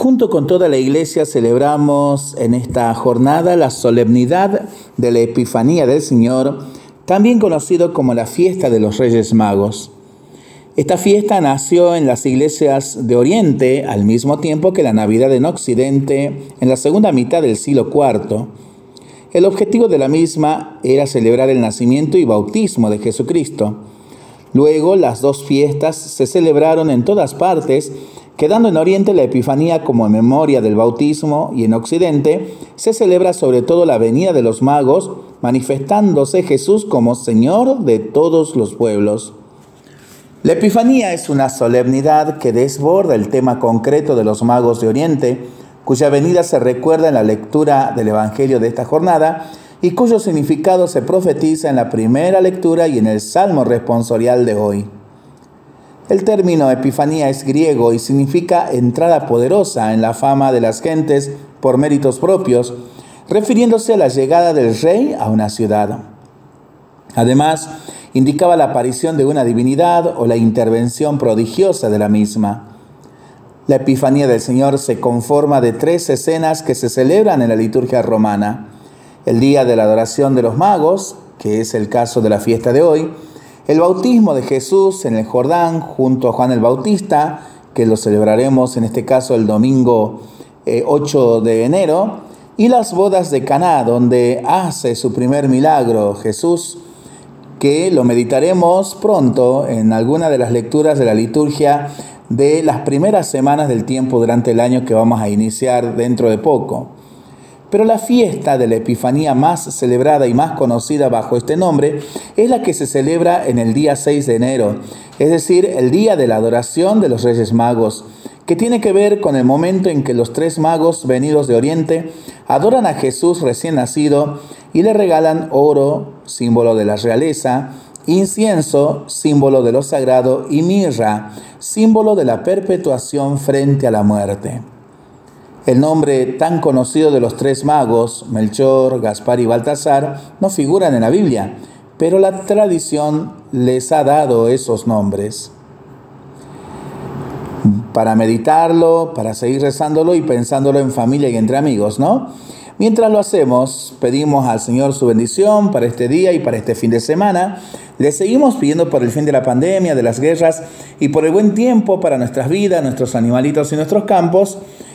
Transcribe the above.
Junto con toda la iglesia celebramos en esta jornada la solemnidad de la Epifanía del Señor, también conocido como la fiesta de los Reyes Magos. Esta fiesta nació en las iglesias de Oriente al mismo tiempo que la Navidad en Occidente en la segunda mitad del siglo IV. El objetivo de la misma era celebrar el nacimiento y bautismo de Jesucristo. Luego las dos fiestas se celebraron en todas partes Quedando en Oriente la Epifanía como memoria del bautismo y en Occidente se celebra sobre todo la venida de los magos, manifestándose Jesús como Señor de todos los pueblos. La Epifanía es una solemnidad que desborda el tema concreto de los magos de Oriente, cuya venida se recuerda en la lectura del Evangelio de esta jornada y cuyo significado se profetiza en la primera lectura y en el Salmo responsorial de hoy. El término Epifanía es griego y significa entrada poderosa en la fama de las gentes por méritos propios, refiriéndose a la llegada del rey a una ciudad. Además, indicaba la aparición de una divinidad o la intervención prodigiosa de la misma. La Epifanía del Señor se conforma de tres escenas que se celebran en la liturgia romana. El día de la adoración de los magos, que es el caso de la fiesta de hoy, el bautismo de Jesús en el Jordán junto a Juan el Bautista, que lo celebraremos en este caso el domingo 8 eh, de enero, y las bodas de Caná, donde hace su primer milagro Jesús, que lo meditaremos pronto en alguna de las lecturas de la liturgia de las primeras semanas del tiempo durante el año que vamos a iniciar dentro de poco. Pero la fiesta de la Epifanía más celebrada y más conocida bajo este nombre es la que se celebra en el día 6 de enero, es decir, el día de la adoración de los Reyes Magos, que tiene que ver con el momento en que los tres magos venidos de Oriente adoran a Jesús recién nacido y le regalan oro, símbolo de la realeza, incienso, símbolo de lo sagrado, y mirra, símbolo de la perpetuación frente a la muerte. El nombre tan conocido de los tres magos, Melchor, Gaspar y Baltasar, no figuran en la Biblia, pero la tradición les ha dado esos nombres. Para meditarlo, para seguir rezándolo y pensándolo en familia y entre amigos, ¿no? Mientras lo hacemos, pedimos al Señor su bendición para este día y para este fin de semana. Le seguimos pidiendo por el fin de la pandemia, de las guerras y por el buen tiempo para nuestras vidas, nuestros animalitos y nuestros campos